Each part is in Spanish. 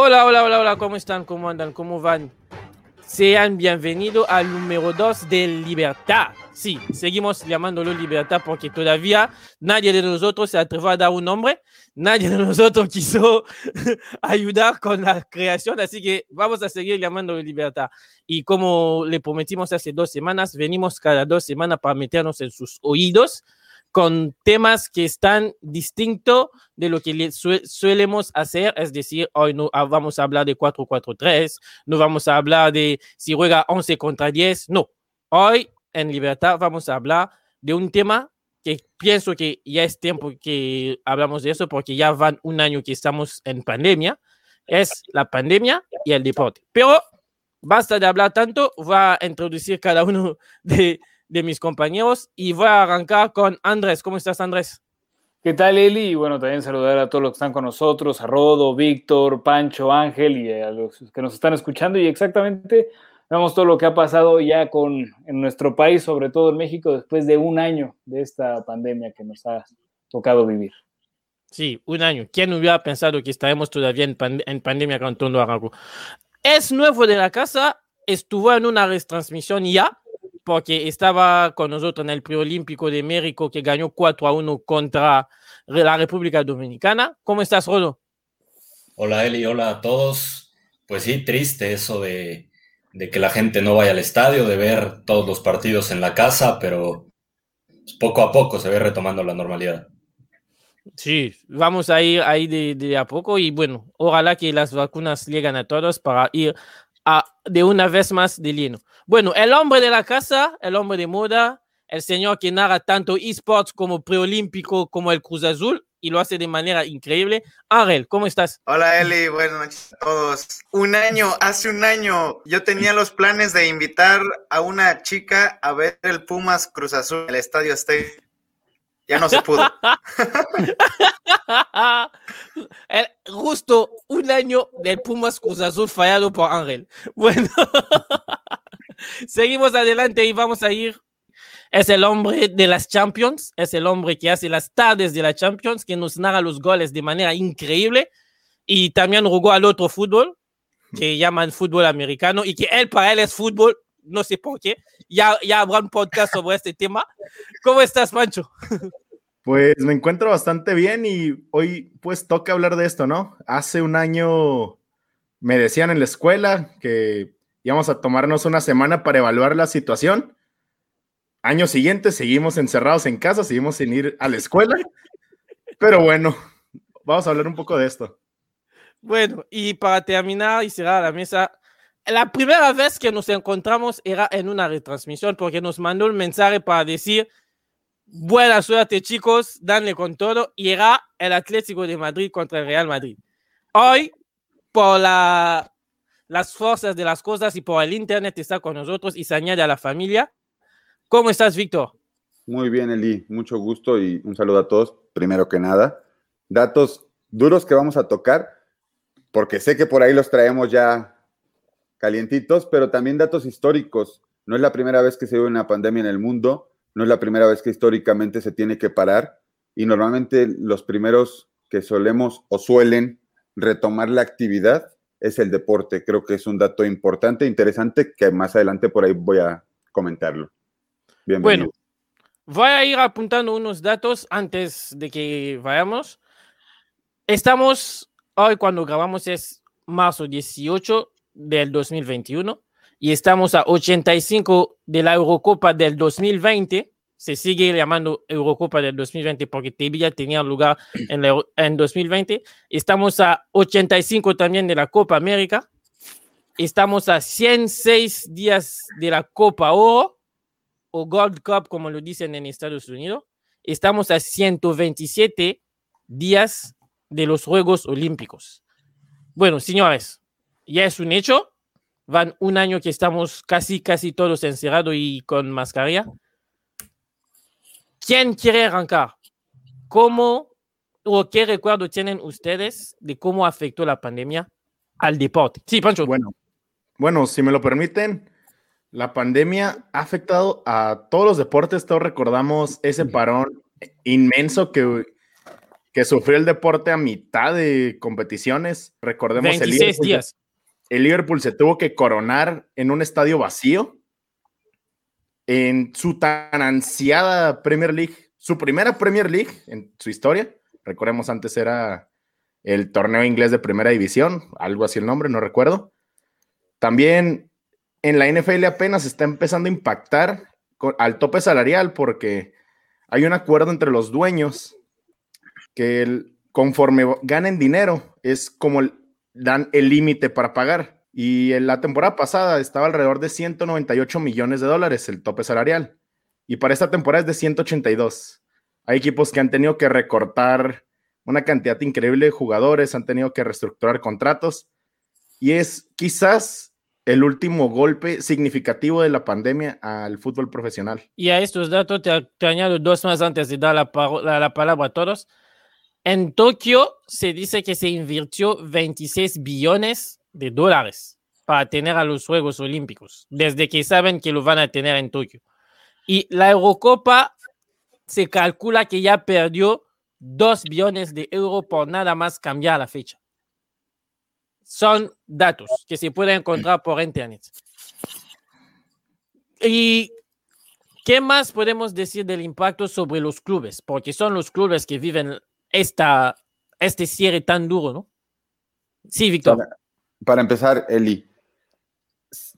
Hola, hola, hola, hola, ¿cómo están? ¿Cómo andan? ¿Cómo van? Sean bienvenidos al número 2 de Libertad. Sí, seguimos llamándolo Libertad porque todavía nadie de nosotros se atrevió a dar un nombre, nadie de nosotros quiso ayudar con la creación, así que vamos a seguir llamándolo Libertad. Y como le prometimos hace dos semanas, venimos cada dos semanas para meternos en sus oídos con temas que están distintos de lo que le suelemos hacer, es decir, hoy no ah, vamos a hablar de 4-4-3, no vamos a hablar de si juega 11 contra 10, no. Hoy en Libertad vamos a hablar de un tema que pienso que ya es tiempo que hablamos de eso porque ya van un año que estamos en pandemia, es la pandemia y el deporte. Pero basta de hablar tanto, voy a introducir cada uno de de mis compañeros y voy a arrancar con Andrés. ¿Cómo estás, Andrés? ¿Qué tal, Eli? Y bueno, también saludar a todos los que están con nosotros, a Rodo, Víctor, Pancho, Ángel y a los que nos están escuchando. Y exactamente vemos todo lo que ha pasado ya con, en nuestro país, sobre todo en México, después de un año de esta pandemia que nos ha tocado vivir. Sí, un año. ¿Quién hubiera pensado que estaremos todavía en, en pandemia con todo algo? Es nuevo de la casa, estuvo en una retransmisión ya, porque estaba con nosotros en el preolímpico de México que ganó 4 a 1 contra la República Dominicana. ¿Cómo estás, Rodo? Hola, Eli, hola a todos. Pues sí, triste eso de, de, que la gente no vaya al estadio, de ver todos los partidos en la casa, pero poco a poco se ve retomando la normalidad. Sí, vamos a ir ahí de, de, a poco y bueno, ojalá que las vacunas lleguen a todos para ir de una vez más de lleno. Bueno, el hombre de la casa, el hombre de moda, el señor que narra tanto esports como preolímpico como el Cruz Azul y lo hace de manera increíble. Ángel, ¿cómo estás? Hola Eli, buenas noches a todos. Un año, hace un año, yo tenía los planes de invitar a una chica a ver el Pumas Cruz Azul, el Estadio State. Ya no se pudo. justo un año del Pumas Cruz Azul fallado por Ángel. Bueno. Seguimos adelante y vamos a ir. Es el hombre de las Champions, es el hombre que hace las tardes de las Champions, que nos narra los goles de manera increíble y también jugó al otro fútbol, que llaman fútbol americano y que él para él es fútbol, no sé por qué. Ya, ya habrá un podcast sobre este tema. ¿Cómo estás, Pancho? Pues me encuentro bastante bien y hoy pues toca hablar de esto, ¿no? Hace un año me decían en la escuela que íbamos a tomarnos una semana para evaluar la situación. Año siguiente seguimos encerrados en casa, seguimos sin ir a la escuela. Pero bueno, vamos a hablar un poco de esto. Bueno, y para terminar y cerrar la mesa, la primera vez que nos encontramos era en una retransmisión porque nos mandó un mensaje para decir, buena suerte chicos, danle con todo, y era el Atlético de Madrid contra el Real Madrid. Hoy, por la las fuerzas de las cosas y por el Internet está con nosotros y se añade a la familia. ¿Cómo estás, Víctor? Muy bien, Eli. Mucho gusto y un saludo a todos. Primero que nada, datos duros que vamos a tocar, porque sé que por ahí los traemos ya calientitos, pero también datos históricos. No es la primera vez que se ve una pandemia en el mundo, no es la primera vez que históricamente se tiene que parar y normalmente los primeros que solemos o suelen retomar la actividad es el deporte. Creo que es un dato importante, interesante, que más adelante por ahí voy a comentarlo. Bienvenido. Bueno, voy a ir apuntando unos datos antes de que vayamos. Estamos, hoy cuando grabamos es marzo 18 del 2021 y estamos a 85 de la Eurocopa del 2020 se sigue llamando Eurocopa del 2020 porque todavía tenía lugar en, en 2020. Estamos a 85 también de la Copa América. Estamos a 106 días de la Copa Oro o Gold Cup, como lo dicen en Estados Unidos. Estamos a 127 días de los Juegos Olímpicos. Bueno, señores, ya es un hecho. Van un año que estamos casi, casi todos encerrados y con mascarilla. ¿Quién quiere arrancar? ¿Cómo o qué recuerdo tienen ustedes de cómo afectó la pandemia al deporte? Sí, Pancho. Bueno, bueno, si me lo permiten, la pandemia ha afectado a todos los deportes. Todos recordamos ese parón inmenso que, que sufrió el deporte a mitad de competiciones. Recordemos el 26 Liverpool, días. El Liverpool se tuvo que coronar en un estadio vacío en su tan ansiada Premier League, su primera Premier League en su historia. Recordemos antes era el torneo inglés de primera división, algo así el nombre, no recuerdo. También en la NFL apenas está empezando a impactar al tope salarial porque hay un acuerdo entre los dueños que el- conforme ganen dinero es como el- dan el límite para pagar. Y en la temporada pasada estaba alrededor de 198 millones de dólares el tope salarial. Y para esta temporada es de 182. Hay equipos que han tenido que recortar una cantidad increíble de jugadores, han tenido que reestructurar contratos. Y es quizás el último golpe significativo de la pandemia al fútbol profesional. Y a estos datos te, te añado dos más antes de dar la, palabra a todos. En Tokio se dice que se invirtió 26 billones de dólares para tener a los Juegos Olímpicos, desde que saben que lo van a tener en Tokio. Y la Eurocopa se calcula que ya perdió 2 billones de euros por nada más cambiar la fecha. Son datos que se pueden encontrar por internet. Y ¿Qué más podemos decir del impacto sobre los clubes? Porque son los clubes que viven esta, este cierre tan duro, ¿no? Sí, Víctor. Para, empezar, Eli,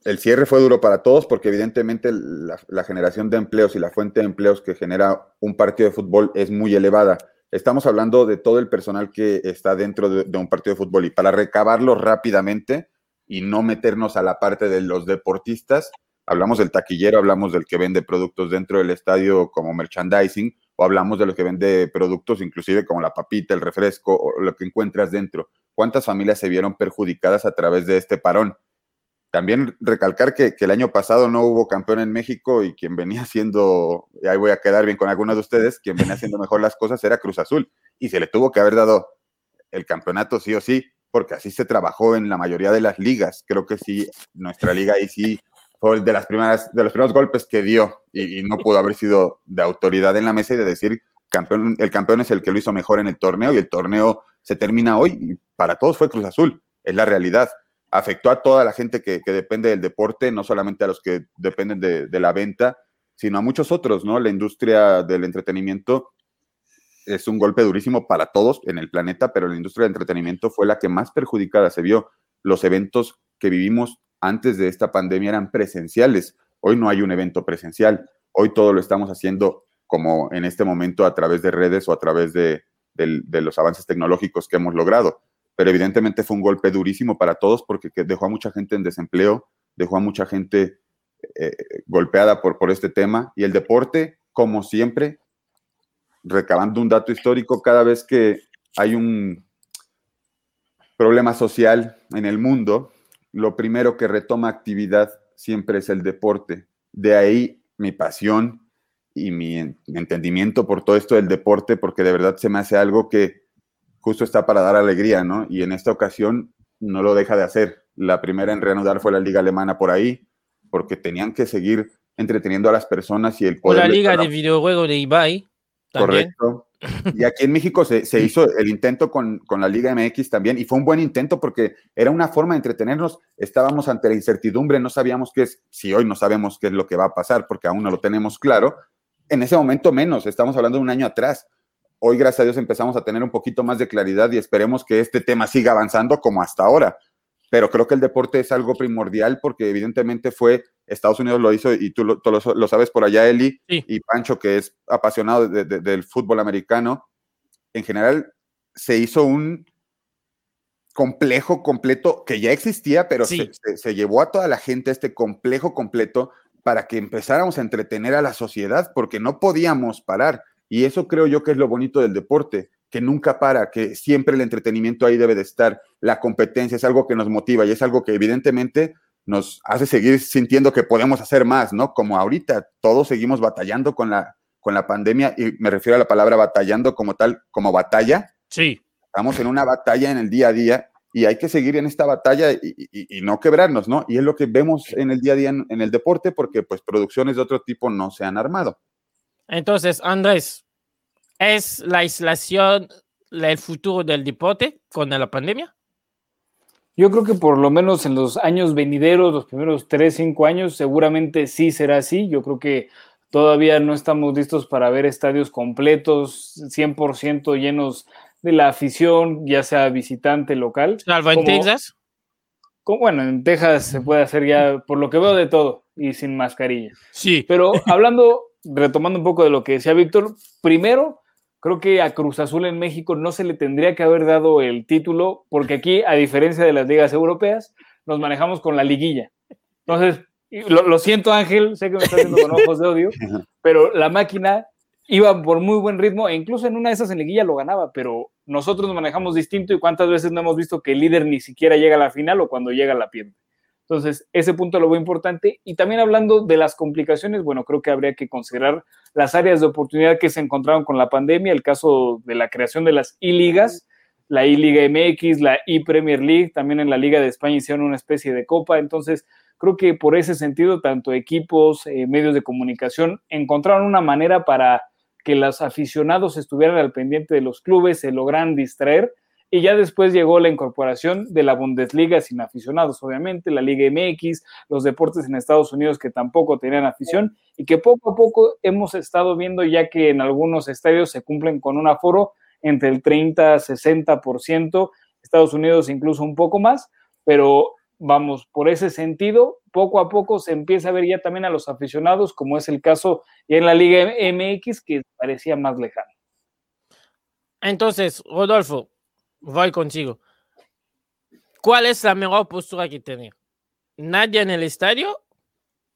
el cierre fue duro para todos porque evidentemente la, la, generación de empleos y la fuente de empleos que genera un partido de fútbol es muy elevada. Estamos hablando de todo el personal que está dentro de, de un partido de fútbol y para recabarlo rápidamente y no meternos a la parte de los deportistas, hablamos del taquillero, hablamos del que vende productos dentro del estadio como merchandising, o hablamos de lo que vende productos inclusive como la papita, el refresco, o lo que encuentras dentro. ¿Cuántas familias se vieron perjudicadas a través de este parón? También recalcar que, que el año pasado no hubo campeón en México y quien venía haciendo, y ahí voy a quedar bien con algunos de ustedes, quien venía haciendo mejor las cosas era Cruz Azul, y se le tuvo que haber dado el campeonato sí o sí, porque así se trabajó en la mayoría de las ligas. Creo que sí, nuestra liga ahí sí fue de las primeras, de los primeros golpes que dio y, no pudo haber sido de autoridad en la mesa y de decir campeón, el campeón es el que lo hizo mejor en el torneo y el torneo se termina hoy y para todos fue Cruz Azul, es la realidad. Afectó a toda la gente que, que depende del deporte, no solamente a los que dependen de, de, la venta, sino a muchos otros, ¿no? La industria del entretenimiento es un golpe durísimo para todos en el planeta, pero la industria del entretenimiento fue la que más perjudicada se vio. Los eventos que vivimos antes de esta pandemia eran presenciales. Hoy no hay un evento presencial. Hoy todo lo estamos haciendo como en este momento a través de redes o a través de, los avances tecnológicos que hemos logrado. Pero evidentemente fue un golpe durísimo para todos porque dejó a mucha gente en desempleo, dejó a mucha gente eh, golpeada por, por este tema. Y el deporte, como siempre, recabando un dato histórico, cada vez que hay un problema social en el mundo, lo primero que retoma actividad siempre es el deporte. De ahí mi pasión y mi entendimiento por todo esto del deporte, porque de verdad se me hace algo que justo está para dar alegría, ¿no? Y en esta ocasión no lo deja de hacer. La primera en reanudar fue la liga alemana por ahí, porque tenían que seguir entreteniendo a las personas y el poder... O la liga de videojuegos de Ibai. También. Correcto. Y aquí en México se, se hizo el intento con, con, la Liga MX también, y fue un buen intento porque era una forma de entretenernos. Estábamos ante la incertidumbre, no sabíamos qué es, si hoy no sabemos qué es lo que va a pasar, porque aún no lo tenemos claro. En ese momento menos, estamos hablando de un año atrás. Hoy, gracias a Dios, empezamos a tener un poquito más de claridad y esperemos que este tema siga avanzando como hasta ahora. Pero creo que el deporte es algo primordial porque evidentemente fue, Estados Unidos lo hizo y tú lo, tú lo, lo sabes por allá, Eli, sí. y Pancho, que es apasionado de, de, del fútbol americano. En general, se hizo un complejo completo que ya existía, pero sí. se, se, se, llevó a toda la gente este complejo completo para que empezáramos a entretener a la sociedad porque no podíamos parar. Y eso creo yo que es lo bonito del deporte, que nunca para, que siempre el entretenimiento ahí debe de estar. La competencia es algo que nos motiva y es algo que evidentemente nos hace seguir sintiendo que podemos hacer más, ¿no? Como ahorita todos seguimos batallando con la, con la pandemia y me refiero a la palabra batallando como tal, como batalla. Sí. Estamos en una batalla en el día a día y hay que seguir en esta batalla y, y, y no quebrarnos, ¿no? Y es lo que vemos en el día a día en, en el deporte porque pues producciones de otro tipo no se han armado. Entonces, Andrés, es la aislación el futuro del deporte con la pandemia? Yo creo que por lo menos en los años venideros, los primeros tres, cinco años, seguramente sí será así. Yo creo que todavía no estamos listos para ver estadios completos, 100% llenos de la afición, ya sea visitante, local. ¿Salvo en Texas? bueno, en Texas se puede hacer ya, por lo que veo, de todo y sin mascarilla. Sí. Pero hablando, retomando un poco de lo que decía Víctor, primero, creo que a Cruz Azul en México no se le tendría que haber dado el título, porque aquí, a diferencia de las ligas europeas, nos manejamos con la liguilla. Entonces, lo, lo siento Ángel, sé que me estás viendo con ojos de odio, pero la máquina iba por muy buen ritmo e incluso en una de esas en liguilla lo ganaba, pero nosotros nos manejamos distinto y cuántas veces no hemos visto que el líder ni siquiera llega a la final o cuando llega la pierde. Entonces, ese punto lo veo importante. Y también hablando de las complicaciones, bueno, creo que habría que considerar las áreas de oportunidad que se encontraron con la pandemia, el caso de la creación de las I-Ligas, la I-Liga MX, la I-Premier League, también en la Liga de España hicieron una especie de copa. Entonces, creo que por ese sentido, tanto equipos, eh, medios de comunicación, encontraron una manera para que los aficionados estuvieran al pendiente de los clubes, se logran distraer y ya después llegó la incorporación de la Bundesliga sin aficionados, obviamente, la Liga MX, los deportes en Estados Unidos que tampoco tenían afición y que poco a poco hemos estado viendo ya que en algunos estadios se cumplen con un aforo entre el 30 60%, Estados Unidos incluso un poco más, pero vamos, por ese sentido, poco a poco se empieza a ver ya también a los aficionados, como es el caso en la Liga MX, que parecía más lejano. Entonces, Rodolfo, voy contigo. ¿Cuál es la mejor postura que tener? ¿Nadie en el estadio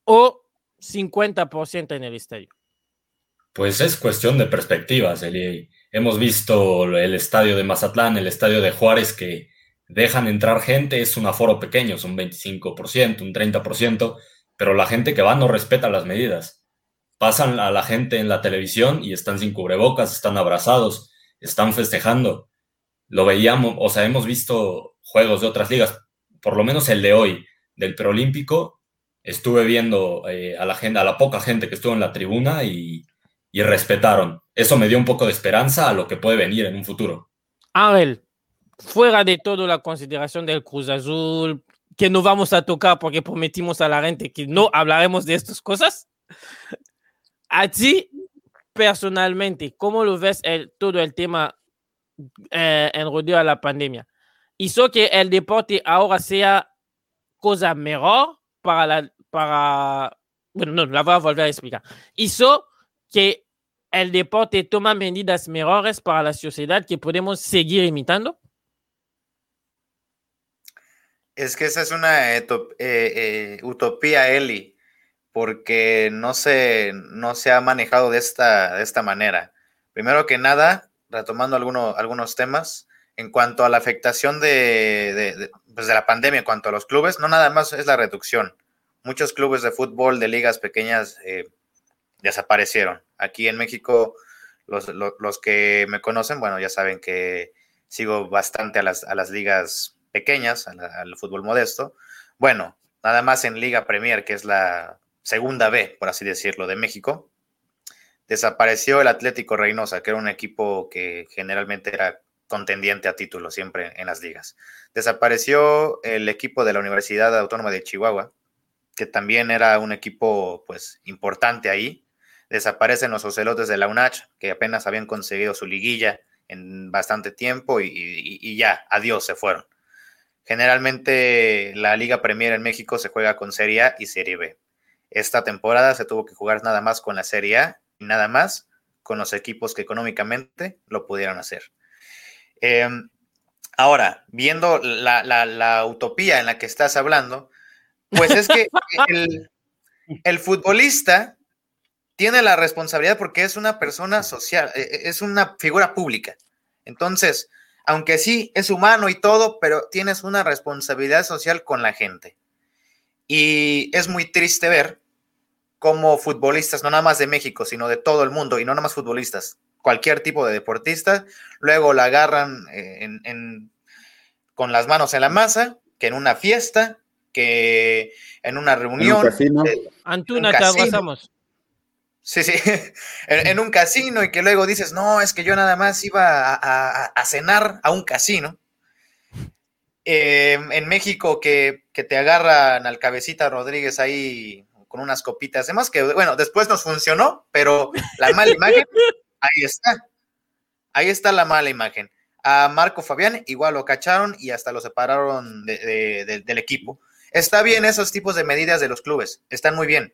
o 50% en el estadio? Pues es cuestión de perspectivas, Eli. Hemos visto el estadio de Mazatlán, el estadio de Juárez, que dejan entrar gente, es un aforo pequeño, son 25%, un 30%, pero la gente que va no respeta las medidas. Pasan a la gente en la televisión y están sin cubrebocas, están abrazados, están festejando. Lo veíamos, o sea, hemos visto juegos de otras ligas, por lo menos el de hoy, del preolímpico, estuve viendo eh, a la gente, a la poca gente que estuvo en la tribuna y, y respetaron. Eso me dio un poco de esperanza a lo que puede venir en un futuro. Ángel, fuera de todo la consideración del Cruz Azul, que no vamos a tocar porque prometimos a la gente que no hablaremos de estas cosas, a ti personalmente, ¿cómo lo ves el, todo el tema eh, en rodeo a la pandemia? ¿Hizo que el deporte ahora sea cosa mejor para la... Para, bueno, no, la voy a volver a explicar. ¿Hizo que el deporte toma medidas mejores para la sociedad que podemos seguir imitando? Es que esa es una eh, eh, utopía, Eli, porque no se, no se ha manejado de esta, de esta manera. Primero que nada, retomando algunos temas, en cuanto a la afectación de, pues de, la pandemia, en cuanto a los clubes, no nada más es la reducción. Muchos clubes de fútbol de ligas pequeñas eh, desaparecieron. Aquí en México, los, los, que me conocen, bueno, ya saben que sigo bastante a las, a las ligas pequeñas, al, fútbol modesto. Bueno, nada más en Liga Premier, que es la segunda B, por así decirlo, de México, desapareció el Atlético Reynosa, que era un equipo que generalmente era contendiente a título siempre en las ligas. Desapareció el equipo de la Universidad Autónoma de Chihuahua, que también era un equipo pues importante ahí. Desaparecen los ocelotes de la UNACH, que apenas habían conseguido su liguilla en bastante tiempo y ya, adiós, se fueron. Generalmente la Liga Premier en México se juega con Serie A y Serie B. Esta temporada se tuvo que jugar nada más con la Serie A y nada más con los equipos que económicamente lo pudieran hacer. Em, ahora, viendo la, utopía en la que estás hablando, pues es que el, el futbolista tiene la responsabilidad porque es una persona social, e, e, es una figura pública. Entonces, aunque sí es humano y todo, pero tienes una responsabilidad social con la gente. Y es muy triste ver cómo futbolistas, no nada más de México, sino de todo el mundo, y no nada más futbolistas, cualquier tipo de deportista, luego la agarran eh, con las manos en la masa, que en una fiesta, que en una reunión. Antuna, te abrazamos. Sí, sí, en, un casino y que luego dices, no, es que yo nada más iba a, cenar a un casino. Em, en México que, te agarran al cabecita Rodríguez ahí con unas copitas, además que, bueno, después nos funcionó, pero la mala imagen, ahí está. Ahí está la mala imagen. A Marco Fabián igual lo cacharon y hasta lo separaron del equipo. Está bien esos tipos de medidas de los clubes, están muy bien.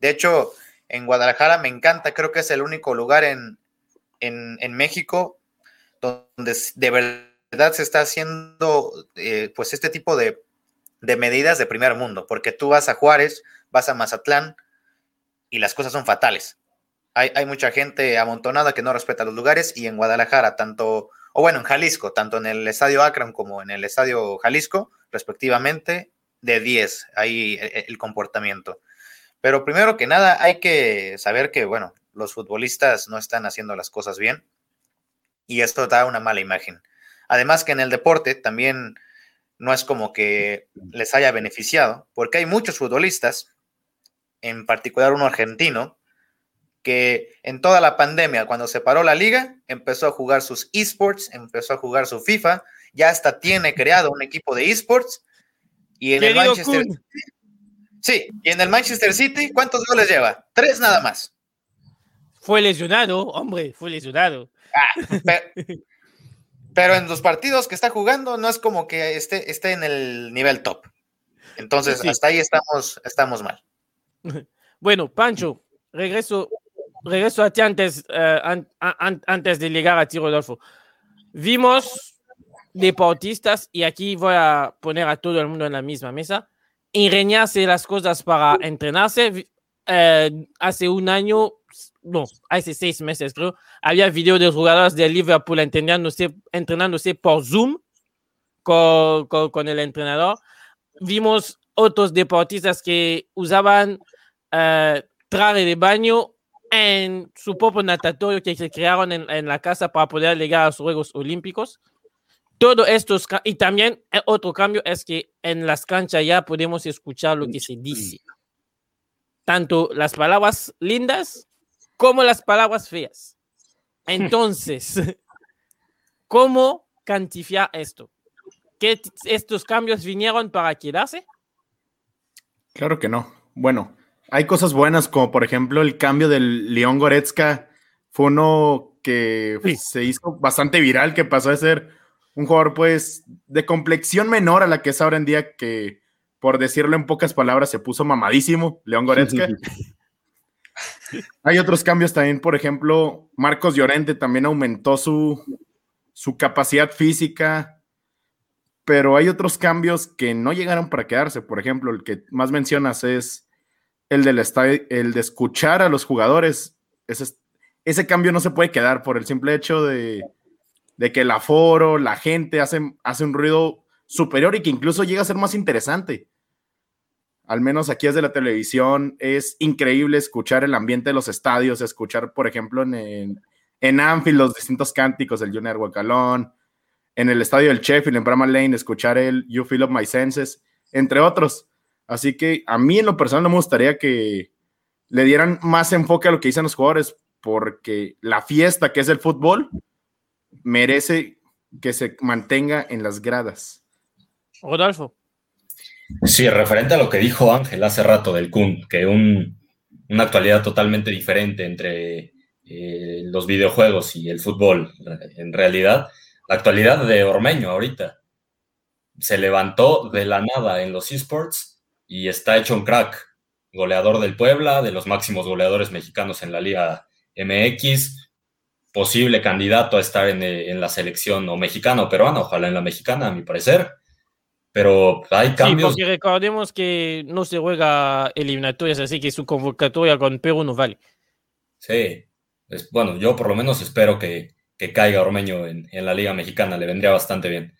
De hecho, en Guadalajara me encanta, creo que es el único lugar en, México donde de verdad se está haciendo eh, pues este tipo de, medidas de primer mundo, porque tú vas a Juárez, vas a Mazatlán y las cosas son fatales. Hay, hay, mucha gente amontonada que no respeta los lugares y en Guadalajara, tanto, o bueno, en Jalisco, tanto en el Estadio Akron como en el Estadio Jalisco, respectivamente, de 10, ahí e, e, el comportamiento. Pero primero que nada, hay que saber que, bueno, los futbolistas no están haciendo las cosas bien y esto da una mala imagen. Además que en el deporte también no es como que les haya beneficiado, porque hay muchos futbolistas, en particular uno argentino, que en toda la pandemia, cuando se paró la liga, empezó a jugar sus esports, empezó a jugar su FIFA, ya hasta tiene creado un equipo de esports y en el Manchester Sí, y en el Manchester City, ¿cuántos goles lleva? Tres nada más. Fue lesionado, hombre, fue lesionado. Ah, pero, en los partidos que está jugando no es como que esté, esté en el nivel top. Entonces, hasta ahí estamos, estamos mal. Bueno, Pancho, regreso, regreso a ti antes, eh, antes de llegar a ti, Rodolfo. Vimos deportistas, y aquí voy a poner a todo el mundo en la misma mesa, ingeniarse las cosas para entrenarse. Eh, hace un año, no, hace seis meses creo, había videos de jugadores de Liverpool entrenándose, entrenándose por Zoom con, con, el entrenador. Vimos otros deportistas que usaban uh, traje de baño en su propio natatorio que se crearon en, en la casa para poder llegar a los Juegos Olímpicos todo esto, y también eh, otro cambio es que en las canchas ya podemos escuchar lo que se dice. Tanto las palabras lindas como las palabras feas. Entonces, ¿cómo cantificar esto? ¿Que estos cambios vinieron para quedarse? Claro que no. Bueno, hay cosas buenas, como por ejemplo el cambio del León Goretzka. Fue uno que se hizo bastante viral, que pasó a ser un jugador pues de complexión menor a la que es ahora en día, que por decirlo en pocas palabras se puso mamadísimo, León Goretzka. Hay otros cambios también, por ejemplo, Marcos Llorente también aumentó su, su capacidad física, pero hay otros cambios que no llegaron para quedarse. Por ejemplo, el que más mencionas es el, del el de escuchar a los jugadores. Ese, ese cambio no se puede quedar por el simple hecho de, de que el aforo, la gente hace, hace un ruido superior y que incluso llega a ser más interesante. Al menos aquí desde la televisión es increíble escuchar el ambiente de los estadios, escuchar, por ejemplo, en, en Anfield los distintos cánticos del Junior Huacalón, en el estadio del Sheffield, en Bramall Lane, escuchar el You Feel of My Senses, entre otros. Así que a mí en lo personal no me gustaría que le dieran más enfoque a lo que dicen los jugadores, porque la fiesta que es el fútbol merece que se mantenga en las gradas. Rodolfo. Sí, referente a lo que dijo Ángel hace rato del Kun, que una actualidad totalmente diferente entre eh, los videojuegos y el fútbol. En realidad, la actualidad de Ormeño ahorita se levantó de la nada en los esports y está hecho un crack. Goleador del Puebla, de los máximos goleadores mexicanos en la Liga MX, posible candidato a estar eh, en, la selección o mexicana o peruana, ojalá en la mexicana, a mi parecer. Pero hay cambios. Sí, porque recordemos que no se juega eliminatorias, así que su convocatoria con Perú no vale. Sí, bueno, yo por lo menos espero que, caiga Ormeño en, la Liga Mexicana, le vendría bastante bien.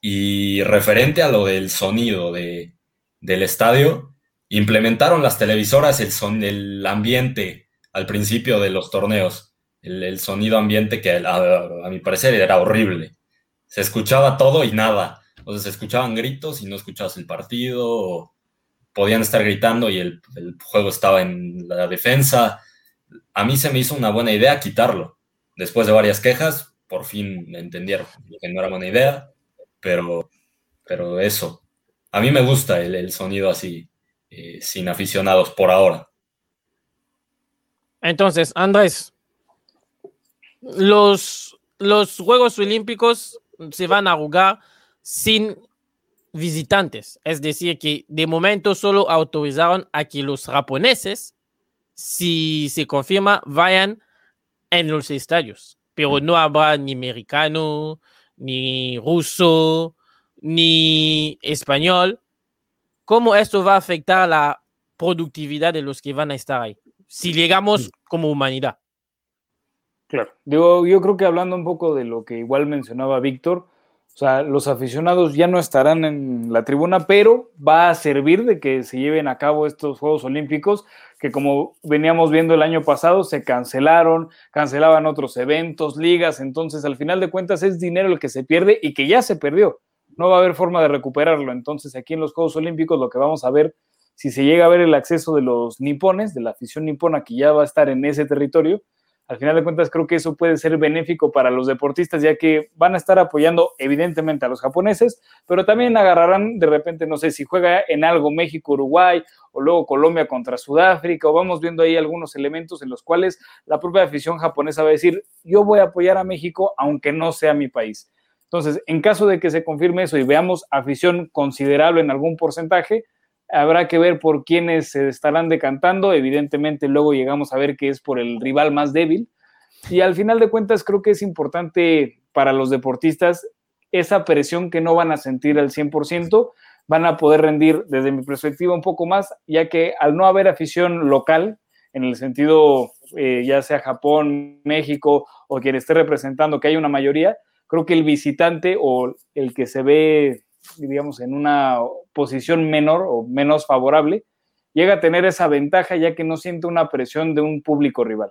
Y referente a lo del sonido de, del estadio, implementaron las televisoras el, son, el ambiente al principio de los torneos el, sonido ambiente que a, mi parecer era horrible. Se escuchaba todo y nada. O sea, se escuchaban gritos y no escuchabas el partido. podían estar gritando y el, juego estaba en la defensa. a mí se me hizo una buena idea quitarlo. Después de varias quejas, por fin me entendieron que no era buena idea, pero, pero eso. A mí me gusta el, sonido así, eh, sin aficionados por ahora. Entonces, Andrés, los, los Juegos Olímpicos se van a jugar sin visitantes. Es decir, que de momento solo autorizaron a que los japoneses, si se confirma, vayan en los estadios. Pero no habrá ni americano, ni ruso, ni español. ¿Cómo esto va a afectar la productividad de los que van a estar ahí? Si llegamos como humanidad. Claro, Digo, yo creo que hablando un poco de lo que igual mencionaba Víctor, o sea, los aficionados ya no estarán en la tribuna, pero va a servir de que se lleven a cabo estos Juegos Olímpicos, que como veníamos viendo el año pasado, se cancelaron, cancelaban otros eventos, ligas, entonces al final de cuentas es dinero el que se pierde y que ya se perdió. No va a haber forma de recuperarlo. Entonces aquí en los Juegos Olímpicos lo que vamos a ver, si se llega a ver el acceso de los nipones, de la afición nipona que ya va a estar en ese territorio, al final de cuentas creo que eso puede ser benéfico para los deportistas, ya que van a estar apoyando evidentemente a los japoneses, pero también agarrarán de repente, no sé, si juega en algo México, Uruguay, o luego Colombia contra Sudáfrica, o vamos viendo ahí algunos elementos en los cuales la propia afición japonesa va a decir, yo voy a apoyar a México aunque no sea mi país. Entonces, en caso de que se confirme eso y veamos afición considerable en algún porcentaje, Habrá que ver por quiénes se estarán decantando. Evidentemente, luego llegamos a ver que es por el rival más débil. Y al final de cuentas, creo que es importante para los deportistas esa presión que no van a sentir al 100%, van a poder rendir desde mi perspectiva un poco más, ya que al no haber afición local, en el sentido eh, ya sea Japón, México o quien esté representando que hay una mayoría, creo que el visitante o el que se ve digamos, en una posición menor o menos favorable, llega a tener esa ventaja ya que no siente una presión de un público rival.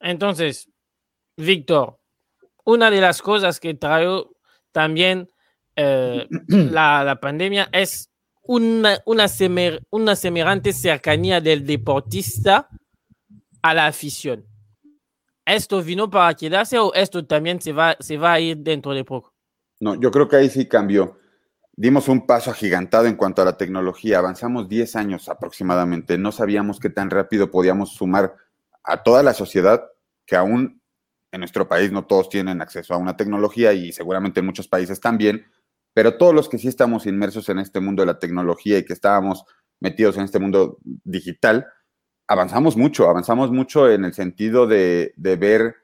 Entonces, Víctor, una de las cosas que trajo también eh, la, pandemia es una, una, una semejante cercanía del deportista a la afición. ¿Esto vino para quedarse o esto también se va, se va a ir dentro de poco? No, yo creo que ahí sí cambió. Dimos un paso agigantado en cuanto a la tecnología. Avanzamos 10 años aproximadamente. No sabíamos qué tan rápido podíamos sumar a toda la sociedad, que aún en nuestro país no todos tienen acceso a una tecnología y seguramente en muchos países también, pero todos los que sí estamos inmersos en este mundo de la tecnología y que estábamos metidos en este mundo digital, avanzamos mucho, avanzamos mucho en el sentido de, de ver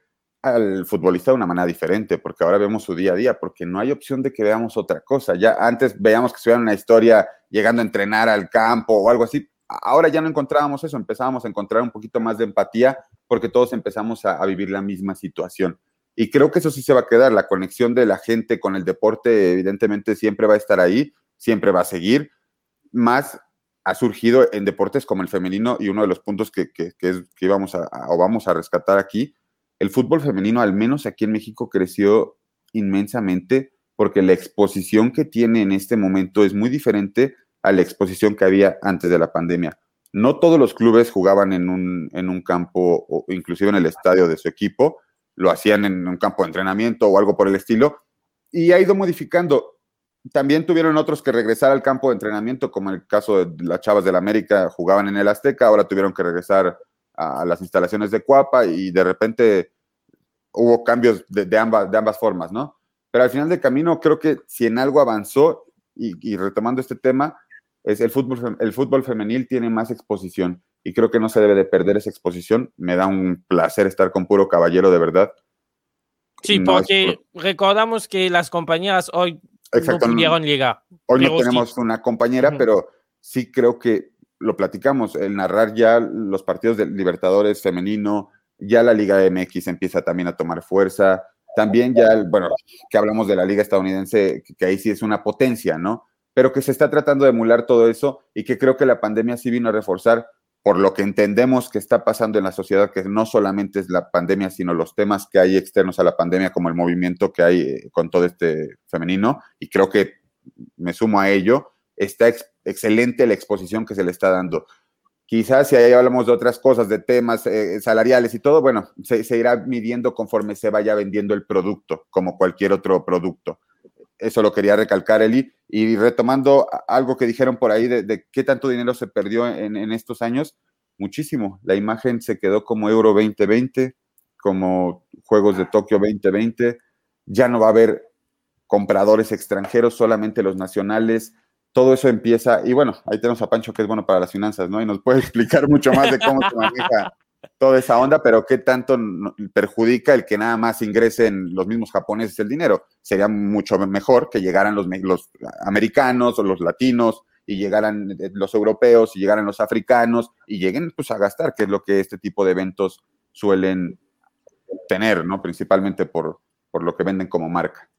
al futbolista de una manera diferente, porque ahora vemos su día a día, porque no hay opción de que veamos otra cosa. Ya antes veíamos que subían una historia llegando a entrenar al campo o algo así. Ahora ya no encontrábamos eso, empezábamos a encontrar un poquito más de empatía porque todos empezamos a, vivir la misma situación. Y creo que eso sí se va a quedar, la conexión de la gente con el deporte evidentemente siempre va a estar ahí, siempre va a seguir, más ha surgido en deportes como el femenino y uno de los puntos que, que, que, que íbamos o vamos a rescatar aquí el fútbol femenino, al menos aquí en México, creció inmensamente porque la exposición que tiene en este momento es muy diferente a la exposición que había antes de la pandemia. No todos los clubes jugaban en un, en un campo o inclusive en el estadio de su equipo, lo hacían en un campo de entrenamiento o algo por el estilo, y ha ido modificando. También tuvieron otros que regresar al campo de entrenamiento, como el caso de las Chavas del América, jugaban en el Azteca, ahora tuvieron que regresar a las instalaciones de Cuapa y de repente hubo cambios de, ambas, de ambas formas, ¿no? Pero al final del camino creo que si en algo avanzó, y, retomando este tema, es el fútbol, el fútbol femenil tiene más exposición y creo que no se debe de perder esa exposición. Me da un placer estar con puro caballero, de verdad. Sí, porque recordamos que las compañeras hoy no pudieron llegar. Hoy no tenemos una compañera, pero sí creo que lo platicamos, el narrar ya los partidos de Libertadores femenino, ya la Liga MX empieza también a tomar fuerza, también ya, bueno, que hablamos de la Liga estadounidense, que ahí sí es una potencia, ¿no? Pero que se está tratando de emular todo eso y que creo que la pandemia sí vino a reforzar por lo que entendemos que está pasando en la sociedad, que no solamente es la pandemia, sino los temas que hay externos a la pandemia, como el movimiento que hay eh, con todo este femenino, y creo que me sumo a ello, está excelente la exposición que se le está dando. Quizás si ahí hablamos de otras cosas, de temas eh, salariales y todo, bueno, se, irá midiendo conforme se vaya vendiendo el producto, como cualquier otro producto. Eso lo quería recalcar, Eli. Y retomando algo que dijeron por ahí de, de qué tanto dinero se perdió en, en, estos años, muchísimo. La imagen se quedó como Euro 2020, como Juegos de Tokio 2020. Ya no va a haber compradores extranjeros, solamente los nacionales todo eso empieza, y bueno, ahí tenemos a Pancho que es bueno para las finanzas, ¿no? Y nos puede explicar mucho más de cómo se maneja toda esa onda, pero qué tanto perjudica el que nada más ingresen los mismos japoneses el dinero. Sería mucho mejor que llegaran los, los americanos o los latinos y llegaran eh, los europeos y llegaran los africanos y lleguen pues a gastar, que es lo que este tipo de eventos suelen tener, ¿no? Principalmente por, por lo que venden como marca.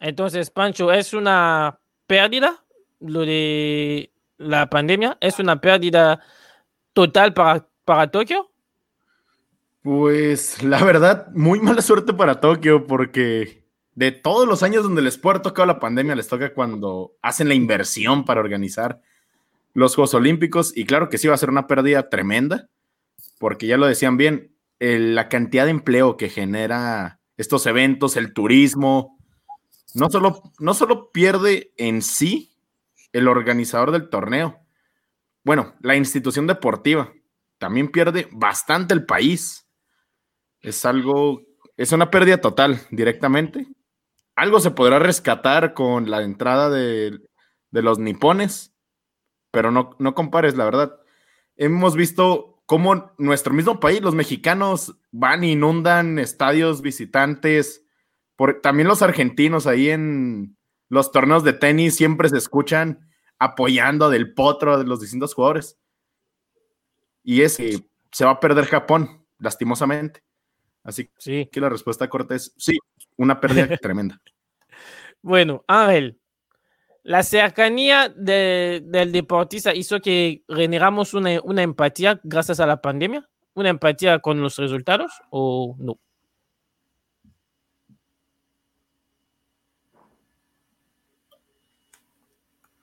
Entonces, Pancho, ¿es una pérdida lo de la pandemia? ¿Es una pérdida total para, para Tokio? Pues la verdad, muy mala suerte para Tokio porque de todos los años donde les puede haber tocado la pandemia, les toca cuando hacen la inversión para organizar los Juegos Olímpicos y claro que sí va a ser una pérdida tremenda porque ya lo decían bien, la cantidad de empleo que genera estos eventos, el turismo, no solo, no solo pierde en sí el organizador del torneo. Bueno, la institución deportiva también pierde bastante el país. Es algo, es una pérdida total directamente. Algo se podrá rescatar con la entrada de, los nipones, pero no, no compares, la verdad. Hemos visto cómo nuestro mismo país, los mexicanos, van e inundan estadios visitantes. Por, también los argentinos ahí en, los torneos de tenis siempre se escuchan apoyando del potro de los distintos jugadores. Y es que se va a perder Japón, lastimosamente. Así sí. que la respuesta corta es sí, una pérdida tremenda. Bueno, Ángel, la cercanía de, del deportista hizo que generamos una, una empatía gracias a la pandemia, una empatía con los resultados o no?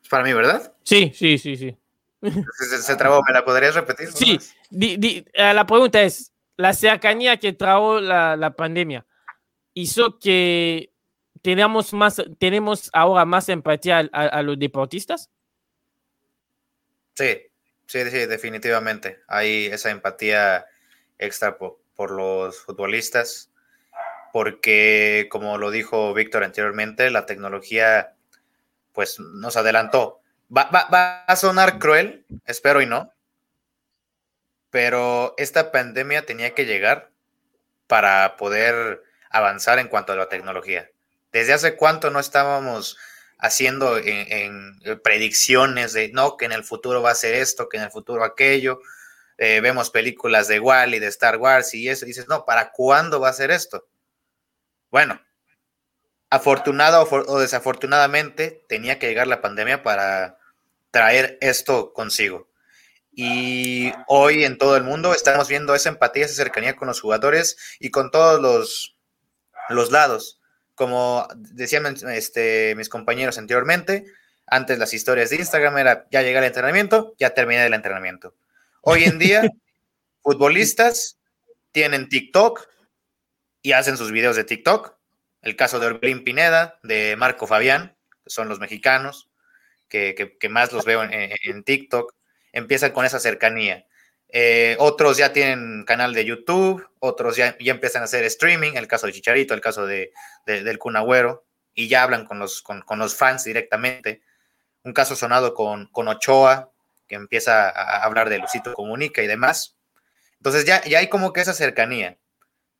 Para mí, ¿verdad? Sí, sí, sí, sí. Se, se trabó, ¿me la podrías repetir? Sí, di, di, uh, la pregunta es, la cercanía que trajo la, la, pandemia hizo que tenemos, más, tenemos ahora más empatía a, a, los deportistas? Sí, sí, sí, definitivamente. Hay esa empatía extra por, por los futbolistas, porque como lo dijo Víctor anteriormente, la tecnología pues nos adelantó. Va, a sonar cruel, espero y no, pero esta pandemia tenía que llegar para poder avanzar en cuanto a la tecnología. Desde hace cuánto no estábamos haciendo en, en predicciones de no, que en el futuro va a ser esto, que en el futuro aquello. Eh, vemos películas de Wally, de Star Wars y eso, dices, no, ¿para cuándo va a ser esto? Bueno, afortunado o desafortunadamente tenía que llegar la pandemia para traer esto consigo. Y hoy en todo el mundo estamos viendo esa empatía, esa cercanía con los jugadores y con todos los, los lados. Como decían este, mis compañeros anteriormente, antes las historias de Instagram era ya llegué al entrenamiento, ya terminé el entrenamiento. Hoy en día, futbolistas tienen TikTok y hacen sus videos de TikTok el caso de Orbelín Pineda, de Marco Fabián, que son los mexicanos, que, más los veo en, TikTok, empiezan con esa cercanía. Eh, otros ya tienen canal de YouTube, otros ya, ya, empiezan a hacer streaming, el caso de Chicharito, el caso de, de del Cunagüero, y ya hablan con los, con, los fans directamente. Un caso sonado con, con Ochoa, que empieza a hablar de Lucito Comunica y demás. Entonces ya, ya hay como que esa cercanía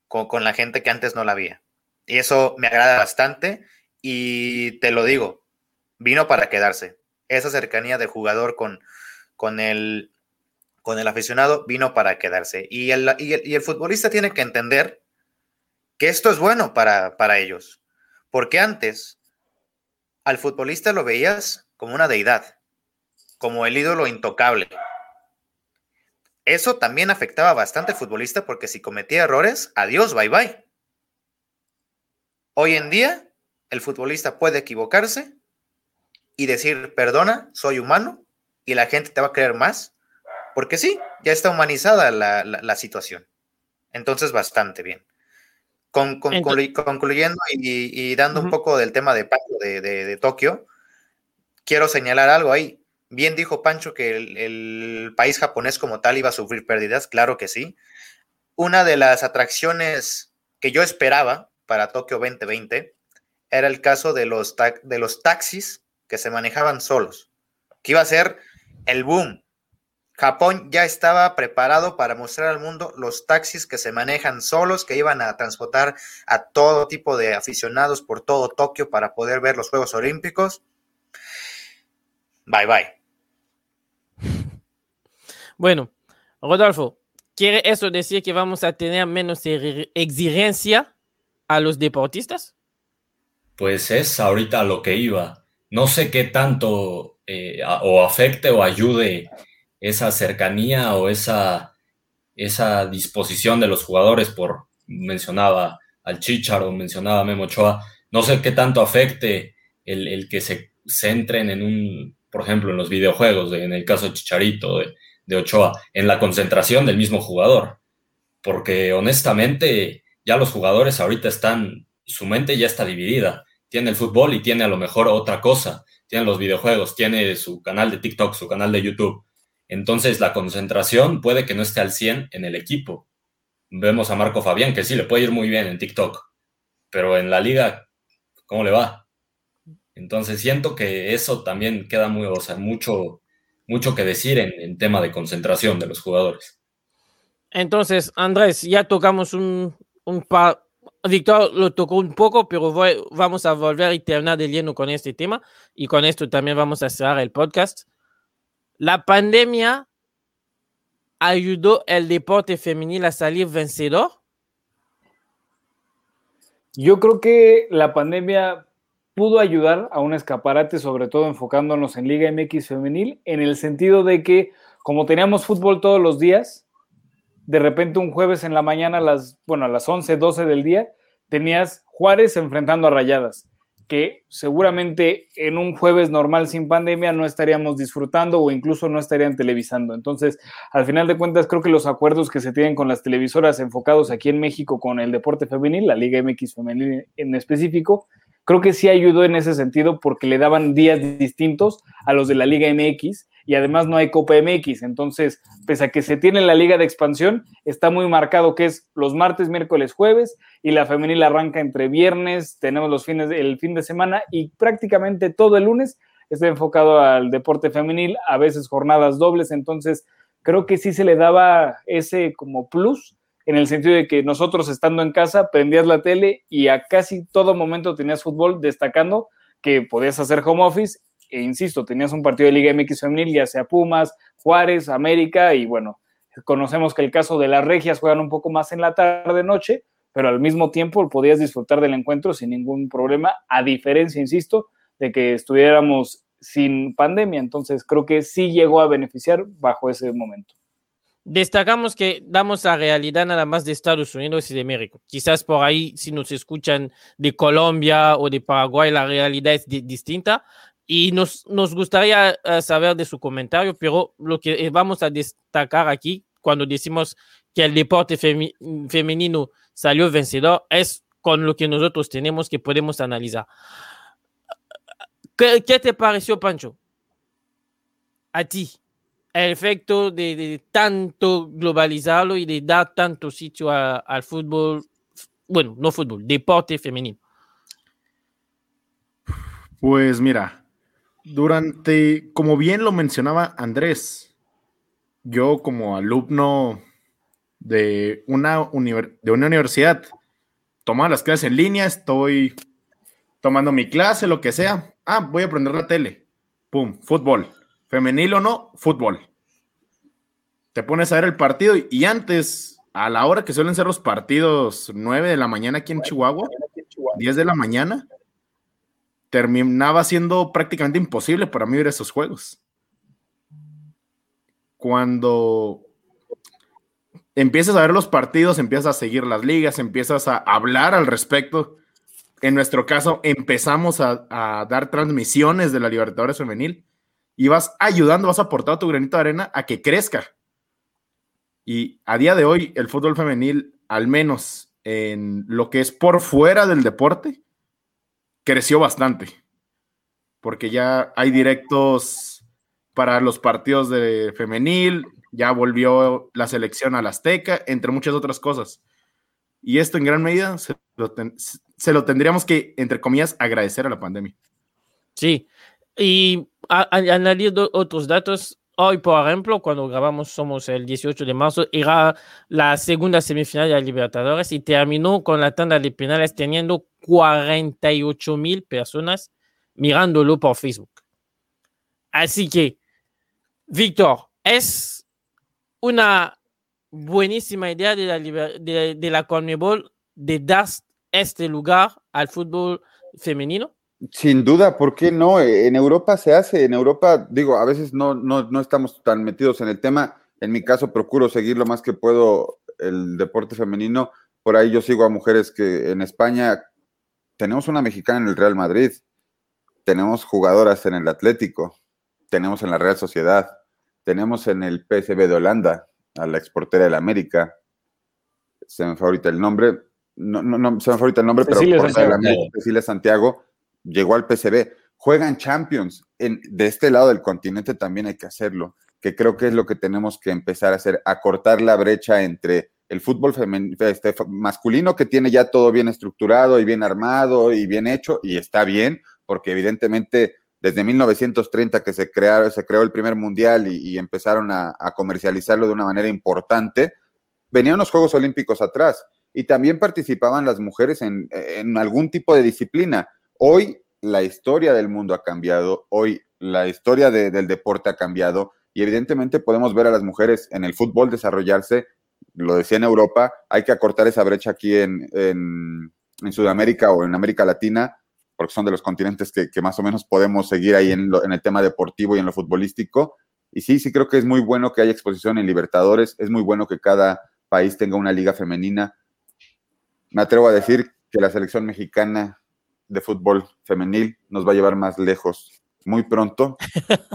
con, con la gente que antes no la había. Y eso me agrada bastante y te lo digo, vino para quedarse. Esa cercanía de jugador con, con, el, con el aficionado vino para quedarse. Y el, y el, y el futbolista tiene que entender que esto es bueno para, para ellos. Porque antes al futbolista lo veías como una deidad, como el ídolo intocable. Eso también afectaba bastante al futbolista porque si cometía errores, adiós, bye bye. Hoy en día, el futbolista puede equivocarse y decir, perdona, soy humano, y la gente te va a creer más porque sí, ya está humanizada la, situación. Entonces, bastante bien. Con, concluyendo y, dando un poco del tema de, de, de, Tokio, quiero señalar algo ahí. Bien dijo Pancho que el, país japonés como tal iba a sufrir pérdidas, claro que sí. Una de las atracciones que yo esperaba para Tokio 2020 era el caso de los, de los taxis que se manejaban solos, que iba a ser el boom. Japón ya estaba preparado para mostrar al mundo los taxis que se manejan solos, que iban a transportar a todo tipo de aficionados por todo Tokio para poder ver los Juegos Olímpicos. Bye bye. Bueno, Rodolfo, ¿quiere eso decir que vamos a tener menos exigencia a los deportistas? Pues es ahorita lo que iba. No sé qué tanto eh, o afecte o ayude esa cercanía o esa, esa disposición de los jugadores por, mencionaba al Chicharo, mencionaba a Memo Ochoa, no sé qué tanto afecte el, el que se centren en un, por ejemplo, en los videojuegos, en el caso de Chicharito, de, de Ochoa, en la concentración del mismo jugador. Porque honestamente, ya los jugadores ahorita están, su mente ya está dividida. Tiene el fútbol y tiene a lo mejor otra cosa. Tiene los videojuegos, tiene su canal de TikTok, su canal de YouTube. Entonces la concentración puede que no esté al 100 en el equipo. Vemos a Marco Fabián, que sí le puede ir muy bien en TikTok, pero en la liga, ¿cómo le va? Entonces siento que eso también queda muy, o sea, mucho, mucho que decir en, tema de concentración de los jugadores. Entonces, Andrés, ya tocamos un, un par, Víctor lo tocó un poco, pero vamos a volver y terminar de lleno con este tema y con esto también vamos a cerrar el podcast. La pandemia ayudó el deporte femenil a salir vencedor. Yo creo que la pandemia pudo ayudar a un escaparate, sobre todo enfocándonos en Liga MX femenil, en el sentido de que como teníamos fútbol todos los días, de repente un jueves en la mañana a las, bueno, a las 11, 12 del día, tenías Juárez enfrentando a Rayadas, que seguramente en un jueves normal sin pandemia no estaríamos disfrutando o incluso no estarían televisando. Entonces, al final de cuentas, creo que los acuerdos que se tienen con las televisoras enfocados aquí en México con el deporte femenil, la Liga MX femenil en específico, creo que sí ayudó en ese sentido porque le daban días distintos a los de la Liga MX y además no hay Copa MX. Entonces, pese a que se tiene la Liga de Expansión, está muy marcado que es los martes, miércoles, jueves y la femenil arranca entre viernes, tenemos los fines, el fin de semana y prácticamente todo el lunes está enfocado al deporte femenil, a veces jornadas dobles. Entonces, creo que sí se le daba ese como plus en el sentido de que nosotros estando en casa prendías la tele y a casi todo momento tenías fútbol, destacando que podías hacer home office e insisto, tenías un partido de Liga MX femenil, ya sea Pumas, Juárez, América y bueno, conocemos que el caso de las regias juegan un poco más en la tarde noche, pero al mismo tiempo podías disfrutar del encuentro sin ningún problema, a diferencia, insisto, de que estuviéramos sin pandemia. Entonces creo que sí llegó a beneficiar bajo ese momento. Destacamos que damos la realidad nada más de Estados Unidos y de México. Quizás por ahí, si nos escuchan de Colombia o de Paraguay, la realidad es distinta. Y nos, nos gustaría eh, saber de su comentario, pero lo que eh, vamos a destacar aquí cuando decimos que el deporte femenino salió vencedor es con lo que nosotros tenemos que podemos analizar. ¿Qué, qué te pareció, Pancho? A ti el efecto de, tanto globalizarlo y de dar tanto sitio al fútbol, bueno, no fútbol, deporte femenino? Pues mira, durante, como bien lo mencionaba Andrés, yo como alumno de una, de una universidad, tomaba las clases en línea, estoy tomando mi clase, lo que sea. Ah, voy a prender la tele. Pum, fútbol. Femenil o no, fútbol. Te pones a ver el partido y antes, a la hora que suelen ser los partidos, 9 de la mañana aquí en Chihuahua, 10 de la mañana, terminaba siendo prácticamente imposible para mí ver esos juegos. Cuando empiezas a ver los partidos, empiezas a seguir las ligas, empiezas a hablar al respecto. En nuestro caso, empezamos a, dar transmisiones de la Libertadores Femenil y vas ayudando, vas aportando tu granito de arena a que crezca, Y a día de hoy, el fútbol femenil, al menos en lo que es por fuera del deporte, creció bastante. Porque ya hay directos para los partidos de femenil, ya volvió la selección al Azteca, entre muchas otras cosas. Y esto en gran medida se lo, se lo tendríamos que, entre comillas, agradecer a la pandemia. Sí, y añadiendo otros datos, hoy, por ejemplo, cuando grabamos, somos el 18 de marzo, era la segunda semifinal de la Libertadores y terminó con la tanda de penales teniendo 48 mil personas mirándolo por Facebook. Así que, Víctor, es una buenísima idea de la, de, de la Conmebol de dar este lugar al fútbol femenino? Sin duda, ¿por qué no? En Europa se hace, en Europa, digo, a veces no, no, no estamos tan metidos en el tema. En mi caso, procuro seguir lo más que puedo el deporte femenino. Por ahí yo sigo a mujeres que en España tenemos una mexicana en el Real Madrid, tenemos jugadoras en el Atlético, tenemos en la Real Sociedad, tenemos en el PSV de Holanda, a la exportera del América, se me fue ahorita el nombre, no, no, no se me fue ahorita el nombre, pero Santiago. Cecilia Santiago llegó al PCB. Juegan Champions. En, de este lado del continente también hay que hacerlo, que creo que es lo que tenemos que empezar a hacer, a cortar la brecha entre el fútbol este, masculino que tiene ya todo bien estructurado y bien armado y bien hecho, y está bien, porque evidentemente desde 1930 que se, crearon, se creó el primer mundial y, empezaron a, comercializarlo de una manera importante, venían los Juegos Olímpicos atrás y también participaban las mujeres en, algún tipo de disciplina. Hoy la historia del mundo ha cambiado, hoy la historia del deporte ha cambiado y evidentemente podemos ver a las mujeres en el fútbol desarrollarse, lo decía en Europa, hay que acortar esa brecha aquí en, Sudamérica o en América Latina, porque son de los continentes que, más o menos podemos seguir ahí en, en el tema deportivo y en lo futbolístico. Y sí, sí creo que es muy bueno que haya exposición en Libertadores, es muy bueno que cada país tenga una liga femenina me atrevo a decir que la selección mexicana de fútbol femenil nos va a llevar más lejos muy pronto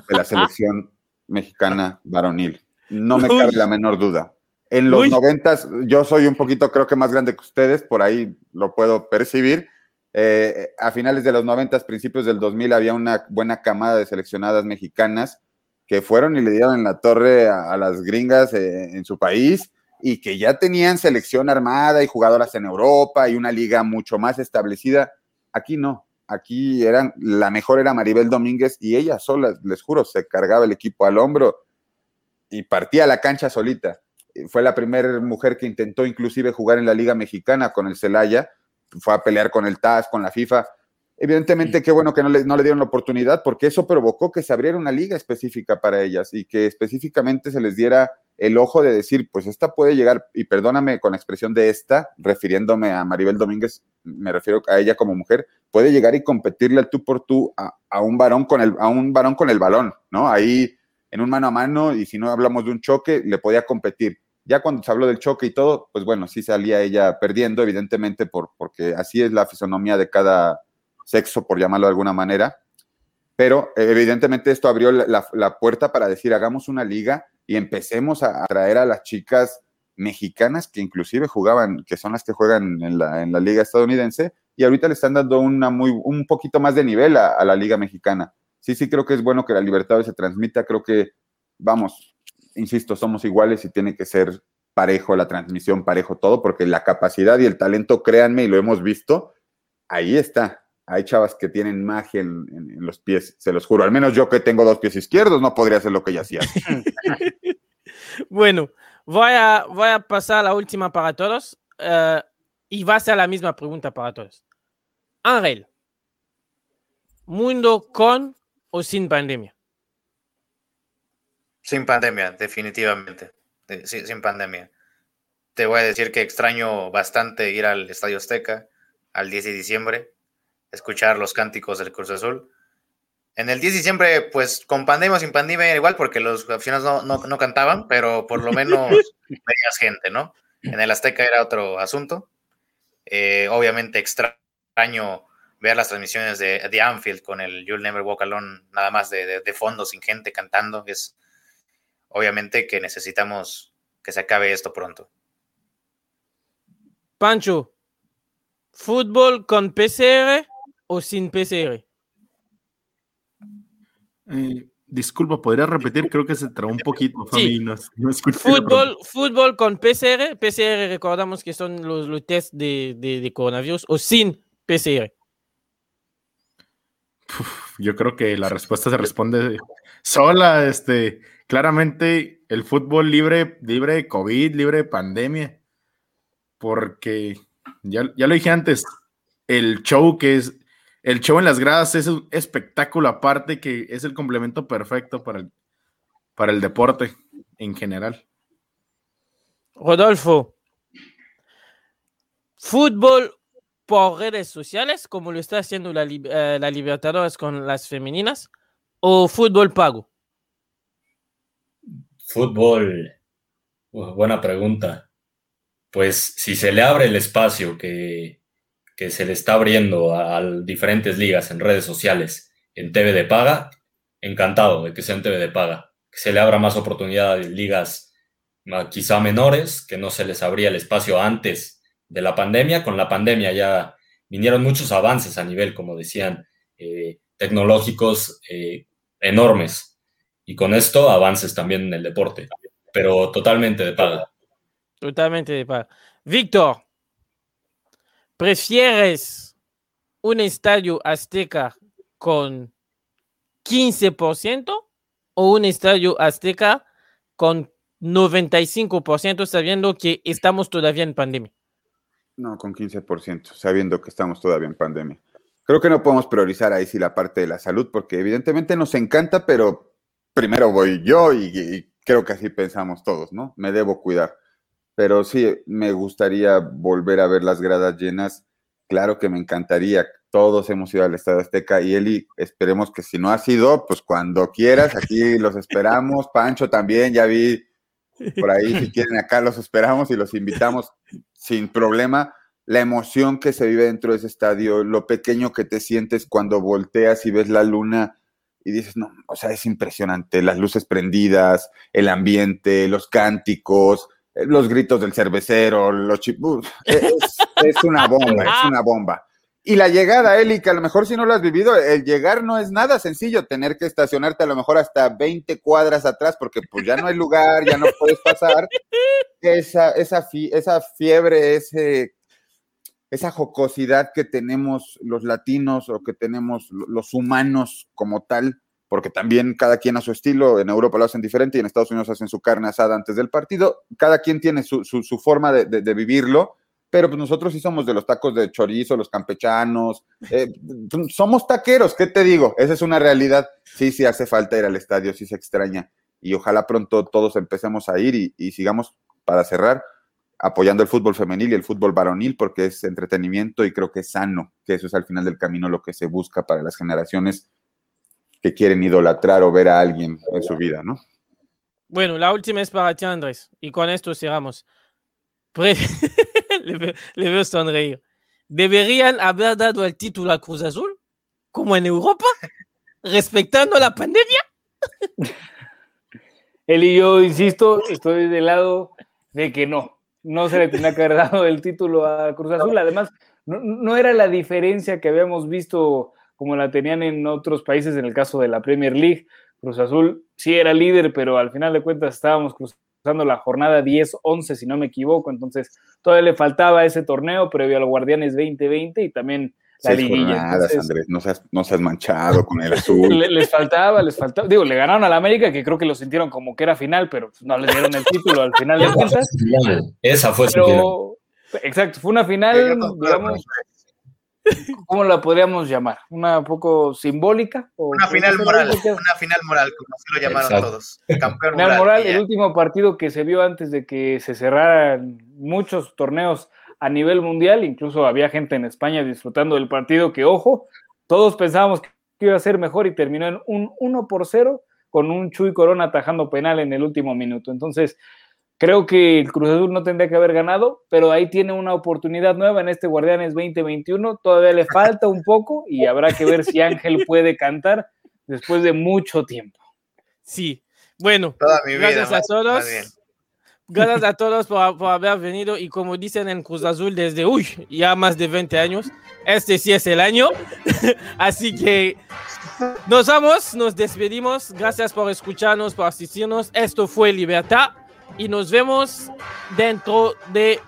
que la selección mexicana varonil. No me cabe la menor duda. En los noventas, yo soy un poquito, creo que más grande que ustedes, por ahí lo puedo percibir. Eh, a finales de los noventas, principios del 2000, había una buena camada de seleccionadas mexicanas que fueron y le dieron en la torre a, las gringas eh, en su país y que ya tenían selección armada y jugadoras en Europa y una liga mucho más establecida. Aquí no, aquí eran, la mejor era Maribel Domínguez y ella sola, les juro, se cargaba el equipo al hombro y partía a la cancha solita. Fue la primera mujer que intentó inclusive jugar en la Liga Mexicana con el Celaya, fue a pelear con el TAS, con la FIFA. Evidentemente, qué bueno que no le, no le dieron la oportunidad, porque eso provocó que se abriera una liga específica para ellas y que específicamente se les diera el ojo de decir, pues esta puede llegar, y perdóname con la expresión de esta, refiriéndome a Maribel Domínguez, me refiero a ella como mujer, puede llegar y competirle al tú por tú a, un varón con el, a un varón con el balón, ¿no? Ahí en un mano a mano, y si no hablamos de un choque, le podía competir. Ya cuando se habló del choque y todo, pues bueno, sí salía ella perdiendo, evidentemente, por, porque así es la fisonomía de cada sexo, por llamarlo de alguna manera. Pero evidentemente esto abrió la, la puerta para decir, hagamos una liga y empecemos a traer a las chicas mexicanas que inclusive jugaban, que son las que juegan en la, en la liga estadounidense, y ahorita le están dando una muy, un poquito más de nivel a, la liga mexicana. Sí, sí, creo que es bueno que la libertad se transmita, creo que, vamos, insisto, somos iguales y tiene que ser parejo la transmisión, parejo todo, porque la capacidad y el talento, créanme, y lo hemos visto, ahí está. Hay chavas que tienen magia en, los pies, se los juro. Al menos yo que tengo dos pies izquierdos no podría hacer lo que ella hacía. bueno, voy a, voy a pasar la última para todos uh, y va a ser la misma pregunta para todos. Ángel, ¿mundo con o sin pandemia? Sin pandemia, definitivamente. Sin, sin pandemia. Te voy a decir que extraño bastante ir al Estadio Azteca al 10 de diciembre escuchar los cánticos del Cruz Azul. En el 10 de diciembre, pues con pandemia o sin pandemia, igual, porque los aficionados no, no, cantaban, pero por lo menos veías gente, ¿no? En el Azteca era otro asunto. Eh, obviamente extraño ver las transmisiones de, de, Anfield con el You'll Never Walk Alone, nada más de, de, fondo, sin gente cantando. Es obviamente que necesitamos que se acabe esto pronto. Pancho, ¿fútbol con PCR o sin PCR? Eh, disculpa, ¿podría repetir? Creo que se trabó un poquito, Fabi, Sí. no, no Fútbol, fútbol con PCR, PCR recordamos que son los, los test de, de- de coronavirus o sin PCR. Yo creo que la respuesta se responde sola. Este, claramente el fútbol libre, libre de COVID, libre de pandemia. Porque ya, ya lo dije antes, el show que es, el show en las gradas es un espectáculo aparte que es el complemento perfecto para el, para el deporte en general. Rodolfo, fútbol por redes sociales, como lo está haciendo la, eh, la Libertadores con las femeninas, o fútbol pago. Fútbol, buena pregunta. Pues si se le abre el espacio que, que se le está abriendo a, diferentes ligas en redes sociales en TV de paga, encantado de que sea en TV de paga. Que se le abra más oportunidad a ligas quizá menores, que no se les abría el espacio antes de la pandemia. Con la pandemia ya vinieron muchos avances a nivel, como decían, eh, tecnológicos eh, enormes. Y con esto avances también en el deporte, pero totalmente de paga. Totalmente de pago. Víctor, ¿prefieres un estadio azteca con 15% o un estadio azteca con 95% sabiendo que estamos todavía en pandemia? No, con 15%, sabiendo que estamos todavía en pandemia. Creo que no podemos priorizar ahí sí la parte de la salud, porque evidentemente nos encanta, pero primero voy yo y, y creo que así pensamos todos, ¿no? Me debo cuidar. Pero sí, me gustaría volver a ver las gradas llenas. Claro que me encantaría. Todos hemos ido al Estadio Azteca y Eli, esperemos que si no ha sido, pues cuando quieras, aquí los esperamos. Pancho también, ya vi por ahí, si quieren, acá los esperamos y los invitamos sin problema. La emoción que se vive dentro de ese estadio, lo pequeño que te sientes cuando volteas y ves la luna y dices, no, o sea, es impresionante, las luces prendidas, el ambiente, los cánticos, los gritos del cervecero, los chipus, es, es una bomba, es una bomba. Y la llegada, Eli, que a lo mejor si no lo has vivido, el llegar no es nada sencillo, tener que estacionarte a lo mejor hasta 20 cuadras atrás, porque pues ya no hay lugar, ya no puedes pasar. Esa, esa, esa fiebre, ese, esa jocosidad que tenemos los latinos o que tenemos lo- los humanos como tal, porque también cada quien a su estilo, en Europa lo hacen diferente y en Estados Unidos hacen su carne asada antes del partido, cada quien tiene su, su- forma de, de- vivirlo, pero pues nosotros sí somos de los tacos de chorizo, los campechanos, eh, somos taqueros, ¿qué te digo? Esa es una realidad, sí, sí hace falta ir al estadio, sí se extraña, y ojalá pronto todos empecemos a ir y, y sigamos, para cerrar, apoyando el fútbol femenil y el fútbol varonil porque es entretenimiento y creo que es sano, que eso es al final del camino lo que se busca para las generaciones que quieren idolatrar o ver a alguien en su vida, ¿no? Bueno, la última es para ti, Andrés, y con esto cerramos. Pre- le, veo, le veo sonreír. ¿Deberían haber dado el título a Cruz Azul, como en Europa, respetando la pandemia? Él y yo, insisto, estoy del lado de que no. No se le tenía que haber dado el título a Cruz Azul. Además, no, no era la diferencia que habíamos visto como la tenían en otros países en el caso de la Premier League. Cruz Azul sí era líder, pero al final de cuentas estábamos cruzando la jornada 10-11, si no me equivoco. Entonces, todavía le faltaba ese torneo previo al Guardianes 2020 y también la Seis liguilla. jornadas, Entonces, Andrés, no seas, no seas manchado con el azul. le- les faltaba, les faltaba. Digo, le ganaron a la América, que creo que lo sintieron como que era final, pero no le dieron el título al final de Esa fue cuentas. Esa fue su final. Exacto, fue una final, digamos, ¿cómo la podríamos llamar? ¿Una poco simbólica? O Una final moral, una final moral, como así lo llamaron Exacto. todos. Campeón Final moral. el último partido que se vio antes de que se cerraran muchos torneos a nivel mundial, incluso había gente en España disfrutando del partido que, ojo, todos pensábamos que iba a ser mejor y terminó en un 1 por 0 con un Chuy Corona atajando penal en el último minuto. Entonces, creo que el Cruz Azul no tendría que haber ganado, pero ahí tiene una oportunidad nueva en este Guardianes 2021. Todavía le falta un poco y habrá que ver si Ángel puede cantar después de mucho tiempo. Sí. Bueno, Toda mi vida. gracias a todos. Gracias a todos por, por, haber venido y como dicen en Cruz Azul desde, uy, ya más de 20 años, este sí es el año. Así que nos vamos, nos despedimos. Gracias por escucharnos, por asistirnos. Esto fue Libertad y nos vemos dentro de